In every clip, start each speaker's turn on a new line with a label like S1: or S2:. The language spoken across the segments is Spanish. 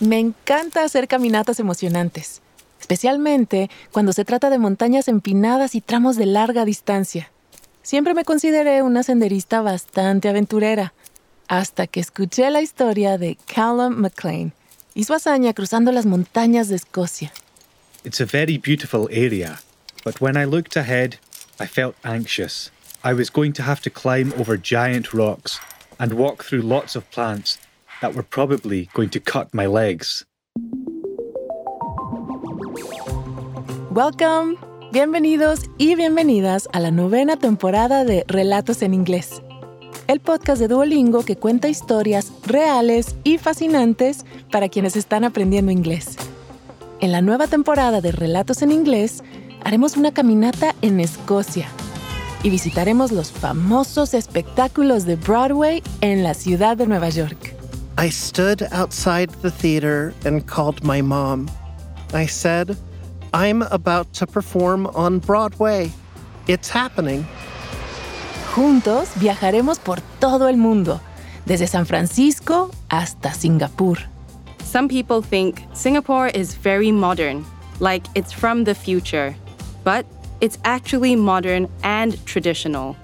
S1: Me encanta hacer caminatas emocionantes, especialmente cuando se trata de montañas empinadas y tramos de larga distancia. Siempre me consideré una senderista bastante aventurera, hasta que escuché la historia de Callum McLean y su hazaña cruzando las montañas de Escocia.
S2: It's a very beautiful area, but when I looked ahead, I felt anxious. I was going to have to climb over giant rocks and walk through lots of plants that were probably going to cut my legs.
S1: Welcome, bienvenidos y bienvenidas a la novena temporada de Relatos en Inglés, el podcast de Duolingo que cuenta historias reales y fascinantes para quienes están aprendiendo inglés. En la nueva temporada de Relatos en Inglés, haremos una caminata en Escocia y visitaremos los famosos espectáculos de Broadway en la ciudad de Nueva York.
S3: I stood outside the theater and called my mom. I said, I'm about to perform on Broadway. It's happening.
S1: Juntos viajaremos por todo el mundo, desde San Francisco hasta Singapur.
S4: Some people think Singapore is very modern, like it's from the future. But it's actually modern and traditional.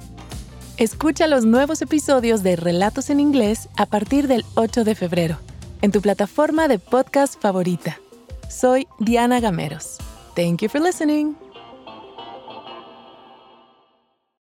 S1: Escucha los nuevos episodios de Relatos en Inglés a partir del 8 de febrero, en tu plataforma de podcast favorita. Soy Diana Gameros. Thank you for listening.